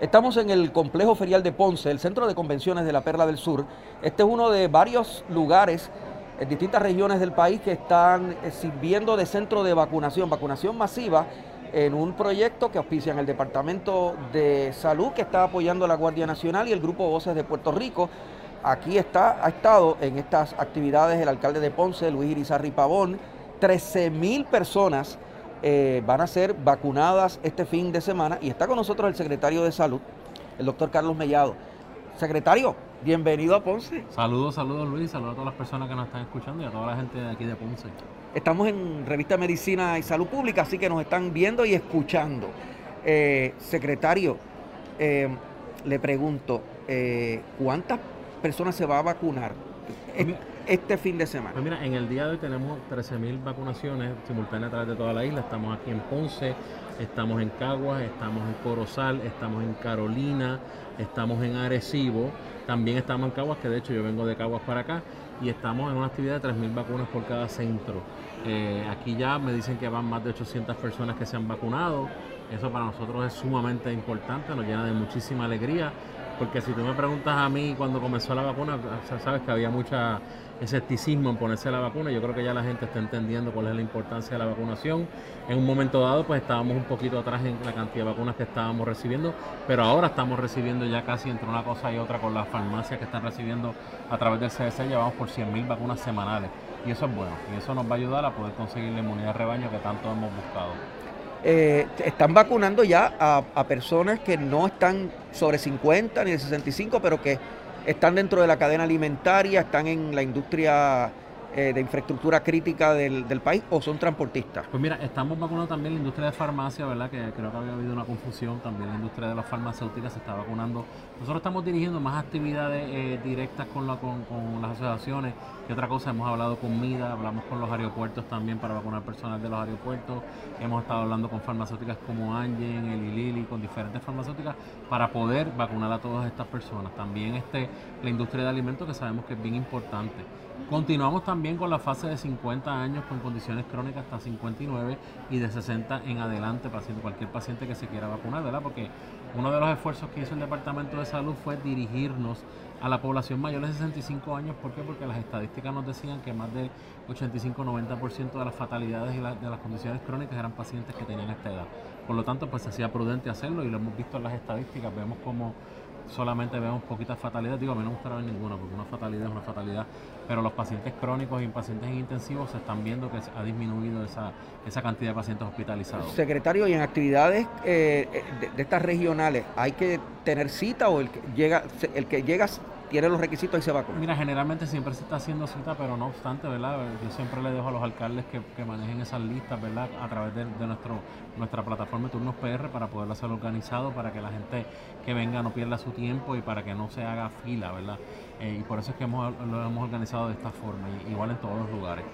Estamos en el complejo ferial de Ponce, el centro de convenciones de la Perla del Sur. Este es uno de varios lugares en distintas regiones del país que están eh, sirviendo de centro de vacunación, vacunación masiva, en un proyecto que auspician el Departamento de Salud, que está apoyando la Guardia Nacional y el Grupo Voces de Puerto Rico. Aquí está, ha estado en estas actividades el alcalde de Ponce, Luis Irizarri Pavón. 13 mil personas eh, van a ser vacunadas este fin de semana y está con nosotros el secretario de Salud, el doctor Carlos Mellado. Secretario, bienvenido a Ponce. Saludos, saludos Luis, saludos a todas las personas que nos están escuchando y a toda la gente de aquí de Ponce. Estamos en Revista Medicina y Salud Pública, así que nos están viendo y escuchando. Eh, secretario, eh, le pregunto, ¿cuántas personas se va a vacunar? Este fin de semana? Pues mira, en el día de hoy tenemos 13.000 vacunaciones simultáneas a través de toda la isla. Estamos aquí en Ponce, estamos en Caguas, estamos en Corozal, estamos en Carolina, estamos en Arecibo, también estamos en Caguas, que de hecho yo vengo de Caguas para acá, y estamos en una actividad de 3.000 vacunas por cada centro. Eh, aquí ya me dicen que van más de 800 personas que se han vacunado. Eso para nosotros es sumamente importante, nos llena de muchísima alegría, porque si tú me preguntas a mí cuando comenzó la vacuna, sabes que había mucha escepticismo en ponerse la vacuna. Yo creo que ya la gente está entendiendo cuál es la importancia de la vacunación. En un momento dado, pues estábamos un poquito atrás en la cantidad de vacunas que estábamos recibiendo, pero ahora estamos recibiendo ya casi entre una cosa y otra con las farmacias que están recibiendo a través del CDC, llevamos por 100.000 vacunas semanales. Y eso es bueno, y eso nos va a ayudar a poder conseguir la inmunidad de rebaño que tanto hemos buscado. Eh, están vacunando ya a, a personas que no están sobre 50 ni de 65, pero que están dentro de la cadena alimentaria, están en la industria eh, de infraestructura crítica del, país o son transportistas? Pues mira, estamos vacunando también la industria de farmacia, ¿verdad? Que creo que había habido una confusión, también la industria de las farmacéuticas se está vacunando. Nosotros estamos dirigiendo más actividades eh, directas con, la, con, las asociaciones que otra cosa. Hemos hablado con MIDA, hablamos con los aeropuertos también para vacunar personal de los aeropuertos. Hemos estado hablando con farmacéuticas como Angen, Eli Lilly, con diferentes farmacéuticas para poder vacunar a todas estas personas. También este, la industria de alimentos que sabemos que es bien importante. Continuamos también con la fase de 50 años con condiciones crónicas hasta 59 y de 60 en adelante, cualquier paciente que se quiera vacunar, ¿verdad? Porque uno de los esfuerzos que hizo el Departamento de Salud fue dirigirnos a la población mayor de 65 años. ¿Por qué? Porque las estadísticas nos decían que más del 85-90% de las fatalidades y de las condiciones crónicas eran pacientes que tenían esta edad. Por lo tanto, pues se hacía prudente hacerlo y lo hemos visto en las estadísticas. Vemos como solamente vemos poquitas fatalidades. Digo, a mí no me gusta ver ninguna porque una fatalidad es una fatalidad. Pero los pacientes crónicos y pacientes intensivos se están viendo que ha disminuido esa, esa cantidad de pacientes hospitalizados. Secretario, y en actividades eh, de, de, estas regionales, ¿hay que tener cita o el que llega, el que llega tiene los requisitos y se vacuna? Mira, generalmente siempre se está haciendo cita, pero no obstante, ¿verdad? Yo siempre le dejo a los alcaldes que, manejen esas listas, ¿verdad? A través de, nuestro, nuestra plataforma de Turnos PR para poderlo hacer organizado, para que la gente que venga no pierda su tiempo y para que no se haga fila, ¿verdad? Eh, y por eso es que hemos, lo hemos organizado de esta forma, igual en todos los lugares.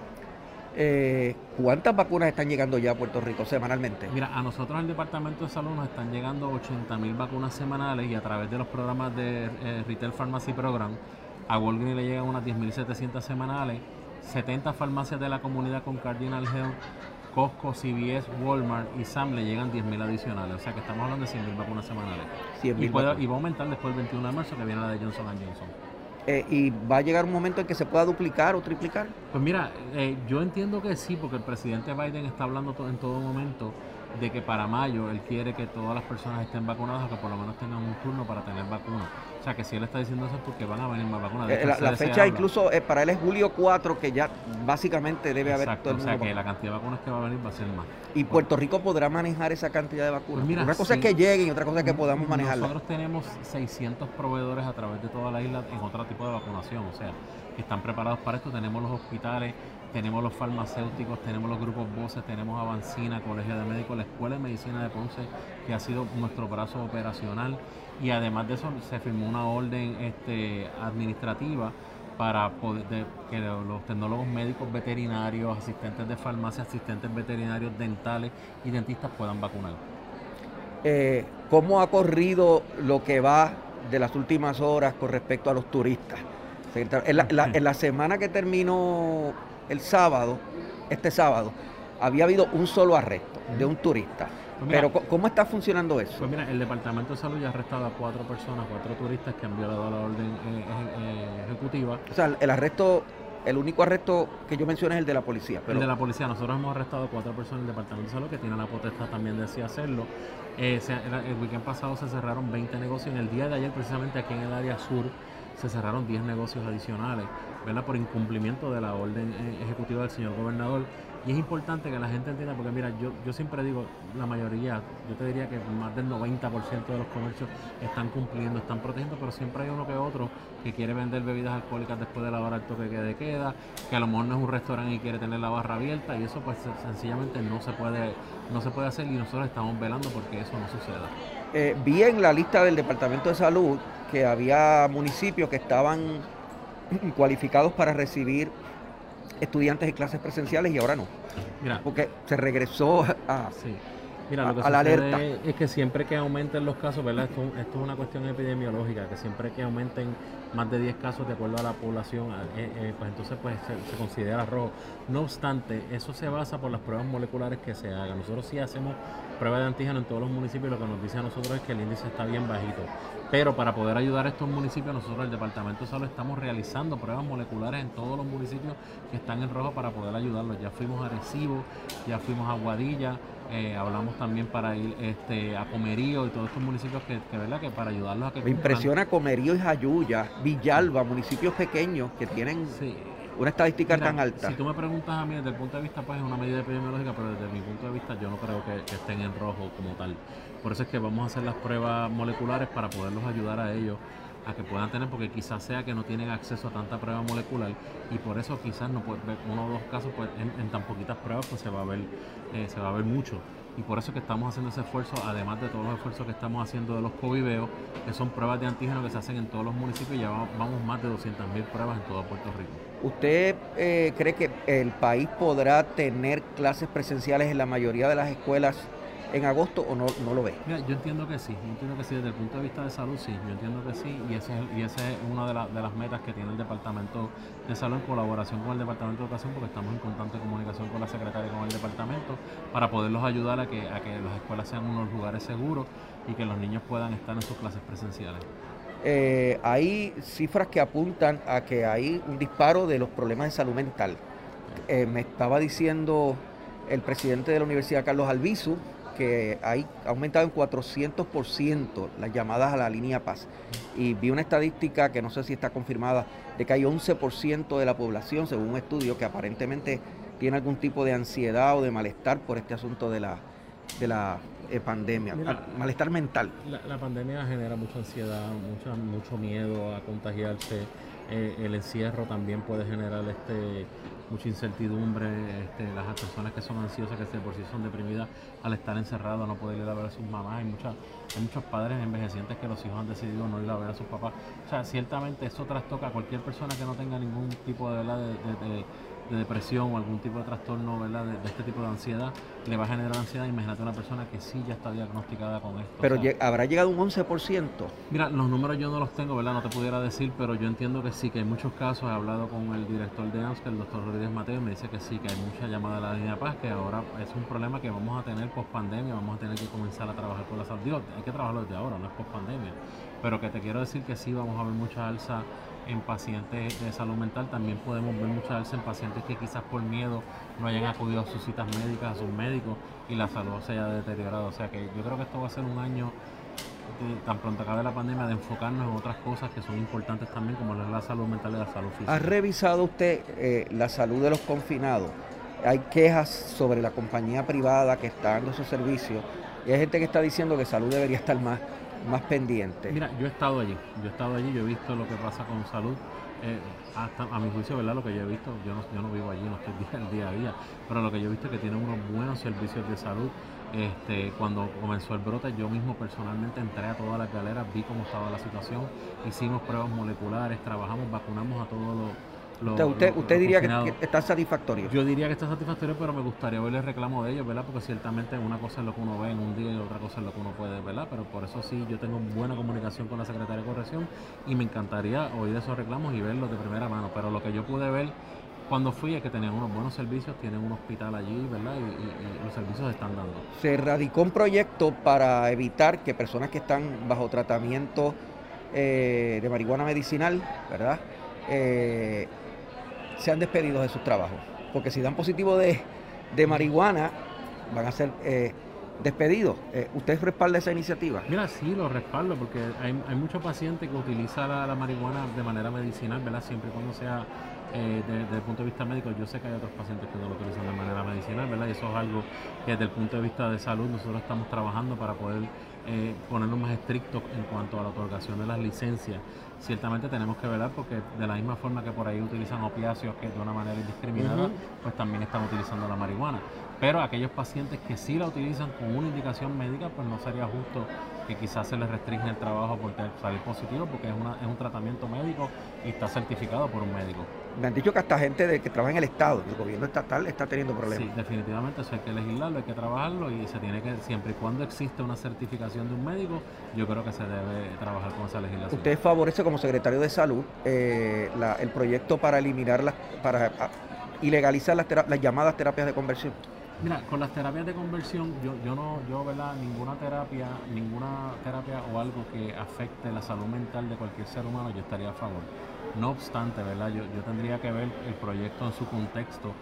Eh, ¿Cuántas vacunas están llegando ya a Puerto Rico semanalmente? Mira, a nosotros en el Departamento de Salud nos están llegando 80 mil vacunas semanales y a través de los programas de eh, Retail Pharmacy Program, a Walgreens le llegan unas 10.700 semanales, 70 farmacias de la comunidad con Cardinal Health, Costco, CVS, Walmart y SAM le llegan 10.000 adicionales. O sea que estamos hablando de 100.000 vacunas semanales. y, y va a aumentar después del 21 de marzo que viene la de Johnson Johnson. Eh, y va a llegar un momento en que se pueda duplicar o triplicar? Pues mira, eh, yo entiendo que sí, porque el presidente Biden está hablando en todo momento de que para mayo él quiere que todas las personas estén vacunadas o que por lo menos tengan un turno para tener vacuna. O sea que si él está diciendo eso es porque van a venir más vacunas. Eh, la, fecha incluso eh, para él es julio 4, que ya básicamente debe haber todo el mundo. O sea que la cantidad de vacunas que va a venir va a ser más. ¿Y Puerto Rico podrá manejar esa cantidad de vacunas? Pues una cosa es que lleguen y otra cosa es que podamos manejarla. Nosotros tenemos 600 proveedores a través de toda la isla en otro tipo de vacunación. O sea, que están preparados para esto. Tenemos los hospitales tenemos los farmacéuticos, tenemos los grupos voces, tenemos Avancina, Colegio de Médicos, la Escuela de Medicina de Ponce, que ha sido nuestro brazo operacional. Y además de eso, se firmó una orden este, administrativa para que los tecnólogos médicos veterinarios, asistentes de farmacia, asistentes veterinarios dentales y dentistas puedan vacunar. Eh, ¿Cómo ha corrido lo que va de las últimas horas con respecto a los turistas? En la, semana que terminó el sábado, este sábado, había habido un solo arresto de un turista. Pues Pero ¿cómo está funcionando eso? Pues mira, el Departamento de Salud ya ha arrestado a cuatro personas, cuatro turistas que han violado la orden eh, eh, ejecutiva. O sea, el arresto, el único arresto que yo mencioné es el de la policía. El de la policía. Nosotros hemos arrestado a cuatro personas del Departamento de Salud que tienen la potestad también de así hacerlo. Eh, el weekend pasado se cerraron 20 negocios. En el día de ayer, precisamente aquí en el área sur, se cerraron 10 negocios adicionales, ¿verdad? Por incumplimiento de la orden eh, ejecutiva del señor gobernador. Y es importante que la gente entienda, porque mira, yo, yo siempre digo, la mayoría, yo te diría que más del 90% de los comercios están cumpliendo, están protegiendo, pero siempre hay uno que otro que quiere vender bebidas alcohólicas después de la hora del toque de queda, que a lo mejor no es un restaurante y quiere tener la barra abierta, y eso pues sencillamente no se puede, no se puede hacer y nosotros estamos velando porque eso no suceda. Eh, vi en la lista del Departamento de Salud que había municipios que estaban cualificados para recibir estudiantes y clases presenciales y ahora no. Mira, porque se regresó a, Mira, lo que la alerta. Es que siempre que aumenten los casos, ¿verdad? Esto, esto, es una cuestión epidemiológica, que siempre que aumenten más de 10 casos de acuerdo a la población, eh, eh, pues entonces pues se, considera rojo. No obstante, eso se basa por las pruebas moleculares que se hagan. Nosotros sí hacemos pruebas de antígeno en todos los municipios, lo que nos dice a nosotros es que el índice está bien bajito. Pero para poder ayudar a estos municipios, nosotros el Departamento de Salud estamos realizando pruebas moleculares en todos los municipios que están en rojo para poder ayudarlos. Ya fuimos a Recibo, ya fuimos a Guadilla, eh, hablamos también para ir este, a Comerío y todos estos municipios que, que, ¿verdad? que para ayudarlos a que... Me impresiona Comerío y Jayuya, Villalba, municipios pequeños que tienen una estadística tan alta. Si tú me preguntas a mí desde el punto de vista, pues es una medida epidemiológica, pero desde mi punto de vista yo no creo que, que estén en rojo como tal. Por eso es que vamos a hacer las pruebas moleculares para poderlos ayudar a ellos a que puedan tener, porque quizás sea que no tienen acceso a tanta prueba molecular y por eso quizás no puede ver uno o dos casos pues en, tan poquitas pruebas pues se va a ver eh, se va a ver mucho y por eso es que estamos haciendo ese esfuerzo, además de todos los esfuerzos que estamos haciendo de los coviveos, que son pruebas de antígeno que se hacen en todos los municipios y ya vamos más de 200.000 pruebas en todo Puerto Rico. ¿Usted eh, cree que el país podrá tener clases presenciales en la mayoría de las escuelas en agosto o no, no lo ve? Mira, yo entiendo que sí, yo entiendo que sí, desde el punto de vista de salud sí, yo entiendo que sí, y esa y ese es una de, de, las metas que tiene el Departamento de Salud en colaboración con el Departamento de Educación, porque estamos en constante comunicación con la secretaria y con el departamento, para poderlos ayudar a que, a que las escuelas sean unos lugares seguros y que los niños puedan estar en sus clases presenciales. Eh, hay cifras que apuntan a que hay un disparo de los problemas de salud mental. Eh, me estaba diciendo el presidente de la Universidad, Carlos Albizu, que hay aumentado en 400% las llamadas a la línea Paz. Y vi una estadística que no sé si está confirmada, de que hay 11% de la población, según un estudio, que aparentemente tiene algún tipo de ansiedad o de malestar por este asunto de la, de la eh, pandemia, malestar mental. La, pandemia genera mucha ansiedad, mucho, mucho miedo a contagiarse. Eh, el encierro también puede generar este mucha incertidumbre, este, las personas que son ansiosas, que de por sí son deprimidas al estar encerrados, no poder ir a ver a sus mamás, hay, muchas, hay muchos padres envejecientes que los hijos han decidido no ir a ver a sus papás. O sea, ciertamente eso trastoca a cualquier persona que no tenga ningún tipo de depresión o algún tipo de trastorno ¿verdad? De, este tipo de ansiedad, le va a generar ansiedad. Imagínate una persona que sí ya está diagnosticada con esto. Pero habrá llegado un 11%. Mira, los números yo no los tengo, ¿verdad? No te pudiera decir, pero yo entiendo que sí, que hay muchos casos. He hablado con el director de AMS, el doctor Rodríguez Mateo, me dice que sí, que hay mucha llamada a la línea Paz, que ahora es un problema que vamos a tener post pandemia, vamos a tener que comenzar a trabajar con la salud. Digo, hay que trabajarlo desde ahora, no es post pandemia. Pero que te quiero decir que sí, vamos a ver mucha alza en pacientes de salud mental. También podemos ver muchas veces en pacientes que quizás por miedo no hayan acudido a sus citas médicas, a sus médicos y la salud se haya deteriorado. O sea que yo creo que esto va a ser un año tan pronto acabe la pandemia de enfocarnos en otras cosas que son importantes también como la salud mental y la salud física. ¿Ha revisado usted eh, la salud de los confinados? Hay quejas sobre la compañía privada que está dando esos servicios y hay gente que está diciendo que salud debería estar más más pendiente? Mira, yo he estado allí, yo he estado allí, yo he visto lo que pasa con salud. eh, hasta a mi juicio, ¿verdad? Lo que yo he visto, yo no, yo no vivo allí, no estoy día, día a día, pero lo que yo he visto es que tienen unos buenos servicios de salud. Este, cuando comenzó el brote, yo mismo personalmente entré a todas las galeras, vi cómo estaba la situación, hicimos pruebas moleculares, trabajamos, vacunamos a todos los usted, usted, diría que, está satisfactorio. Yo diría que está satisfactorio, pero me gustaría ver el reclamo de ellos, ¿verdad? Porque ciertamente una cosa es lo que uno ve en un día y otra cosa es lo que uno puede, ¿verdad? Pero por eso sí, yo tengo buena comunicación con la secretaria de Corrección y me encantaría oír esos reclamos y verlos de primera mano. Pero lo que yo pude ver cuando fui es que tenían unos buenos servicios, tienen un hospital allí, ¿verdad? Y, los servicios se están dando. Se radicó un proyecto para evitar que personas que están bajo tratamiento eh, de marihuana medicinal, ¿verdad? Eh, sean despedidos de sus trabajos. Porque si dan positivo de, marihuana, van a ser eh, despedidos. Eh, ¿Usted respalda esa iniciativa? Mira, sí, lo respaldo, porque hay, hay muchos pacientes que utilizan la, marihuana de manera medicinal, ¿verdad? Siempre y cuando sea eh, desde el punto de vista médico, yo sé que hay otros pacientes que no lo utilizan de manera medicinal, ¿verdad? Y eso es algo que desde el punto de vista de salud nosotros estamos trabajando para poder eh, ponernos más estrictos en cuanto a la otorgación de las licencias. Ciertamente tenemos que velar porque de la misma forma que por ahí utilizan opiáceos que de una manera indiscriminada, pues también están utilizando la marihuana. Pero aquellos pacientes que sí la utilizan con una indicación médica, pues no sería justo que quizás se les restringe el trabajo por salir positivo, porque es, es un tratamiento médico y está certificado por un médico. Me han dicho que hasta gente de, que trabaja en el Estado, el gobierno estatal, está teniendo problemas. Sí, definitivamente eso hay que legislarlo, hay que trabajarlo y se tiene que, siempre y cuando existe una certificación de un médico, yo creo que se debe trabajar con esa legislación. ¿Usted favorece como secretario de salud eh, el proyecto para eliminar las, para ilegalizar las, las llamadas terapias de conversión? Mira, con las terapias de conversión, yo, yo no, yo, ¿verdad? Ninguna terapia, ninguna terapia o algo que afecte la salud mental de cualquier ser humano, yo estaría a favor. No obstante, ¿verdad? Yo, yo tendría que ver el proyecto en su contexto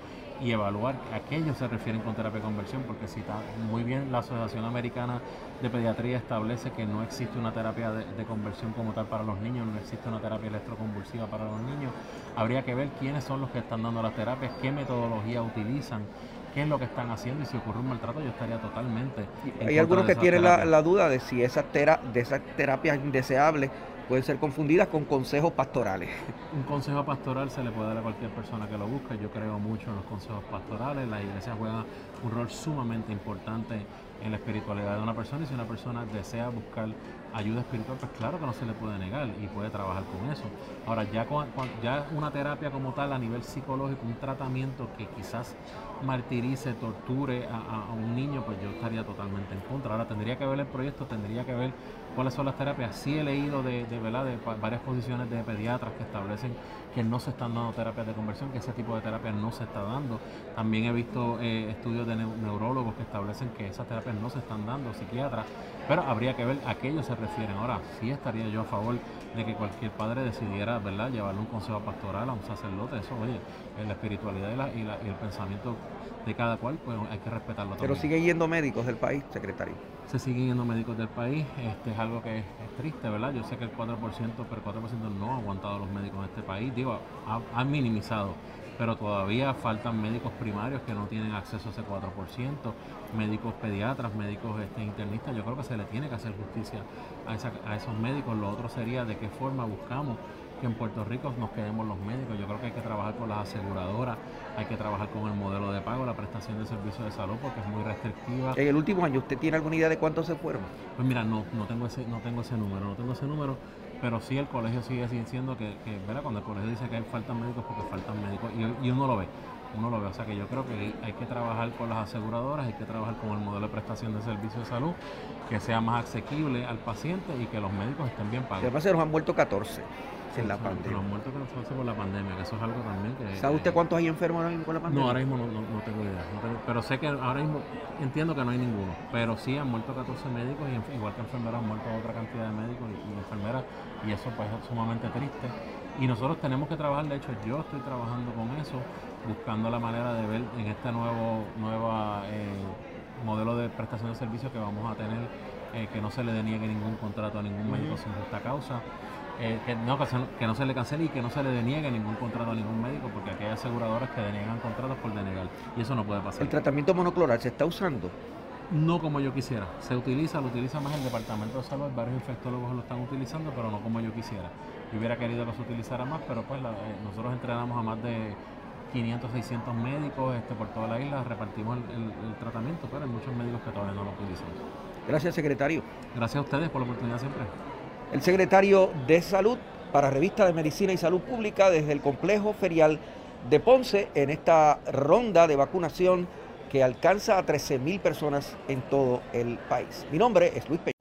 y evaluar a qué ellos se refieren con terapia de conversión, porque si está muy bien la Asociación Americana de Pediatría establece que no existe una terapia de, de, conversión como tal para los niños, no existe una terapia electroconvulsiva para los niños, habría que ver quiénes son los que están dando las terapias, qué metodología utilizan qué es lo que están haciendo y si ocurre un maltrato yo estaría totalmente... Hay algunos que tienen la, duda de si esas, tera, de esas terapias indeseables pueden ser confundidas con consejos pastorales. Un consejo pastoral se le puede dar a cualquier persona que lo busque. Yo creo mucho en los consejos pastorales. La iglesia juega un rol sumamente importante en la espiritualidad de una persona y si una persona desea buscar ayuda espiritual, pues claro que no se le puede negar y puede trabajar con eso. Ahora, ya, ya una terapia como tal a nivel psicológico, un tratamiento que quizás martirice, torture a, un niño, pues yo estaría totalmente en contra. Ahora tendría que ver el proyecto, tendría que ver cuáles son las terapias. Sí he leído de, de, ¿verdad? de varias posiciones de pediatras que establecen que no se están dando terapias de conversión, que ese tipo de terapias no se está dando. También he visto eh, estudios de neurólogos que establecen que esas terapias no se están dando, psiquiatras, pero habría que ver a qué ellos se refieren. Ahora, sí estaría yo a favor de que cualquier padre decidiera, ¿verdad?, llevarle un consejo pastoral a un sacerdote. Eso, oye, en la espiritualidad y, la, y, el pensamiento de cada cual, pues hay que respetarlo Pero siguen yendo médicos del país, secretario. Se siguen yendo médicos del país, este es algo que es, triste, ¿verdad? Yo sé que el 4%, pero el 4% no ha aguantado los médicos en este país, digo, han minimizado pero todavía faltan médicos primarios que no tienen acceso a ese 4%, médicos pediatras, médicos este, internistas. Yo creo que se le tiene que hacer justicia a, a esos médicos. Lo otro sería de qué forma buscamos que en Puerto Rico nos quedemos los médicos. Yo creo que hay que trabajar con las aseguradoras, hay que trabajar con el modelo de pago, la prestación de servicios de salud, porque es muy restrictiva. En el último año, ¿usted tiene alguna idea de cuántos se fueron? Pues mira, no, no tengo ese, no tengo ese número, no tengo ese número, pero sí el colegio sigue diciendo que, que ¿verdad? cuando el colegio dice que hay faltan médicos, porque faltan médicos, y, uno lo ve, uno lo ve. O sea que yo creo que hay que trabajar con las aseguradoras, hay que trabajar con el modelo de prestación de servicios de salud, que sea más asequible al paciente y que los médicos estén bien pagos. Además se nos han muerto 14 en la pandemia. Los muertos que por la pandemia, que eso es algo también que... ¿Sabe usted cuántos hay enfermos ahora mismo con la pandemia? No, ahora mismo no, no, tengo idea. pero sé que ahora mismo entiendo que no hay ninguno. Pero sí han muerto 14 médicos y igual que enfermeras han muerto otra cantidad de médicos y, enfermeras y eso pues es sumamente triste. Y nosotros tenemos que trabajar, de hecho yo estoy trabajando con eso, buscando la manera de ver en este nuevo nueva, eh, modelo de prestación de servicios que vamos a tener, eh, que no se le deniegue ningún contrato a ningún médico sin justa causa. Eh, que, no, que, no se le cancele y que no se le deniegue ningún contrato a ningún médico, porque aquí hay aseguradoras que deniegan contratos por denegar, y eso no puede pasar. ¿El tratamiento monocloral se está usando? no como yo quisiera. Se utiliza, lo utiliza más el Departamento de Salud, varios infectólogos lo están utilizando, pero no como yo quisiera. Yo hubiera querido que se utilizara más, pero pues eh, nosotros entrenamos a más de 500, 600 médicos este, por toda la isla, repartimos el, tratamiento, pero hay muchos médicos que todavía no lo utilizan. Gracias, secretario. Gracias a ustedes por la oportunidad siempre. El secretario de Salud para Revista de Medicina y Salud Pública desde el complejo ferial de Ponce en esta ronda de vacunación que alcanza a 13 mil personas en todo el país. Mi nombre es Luis Peña.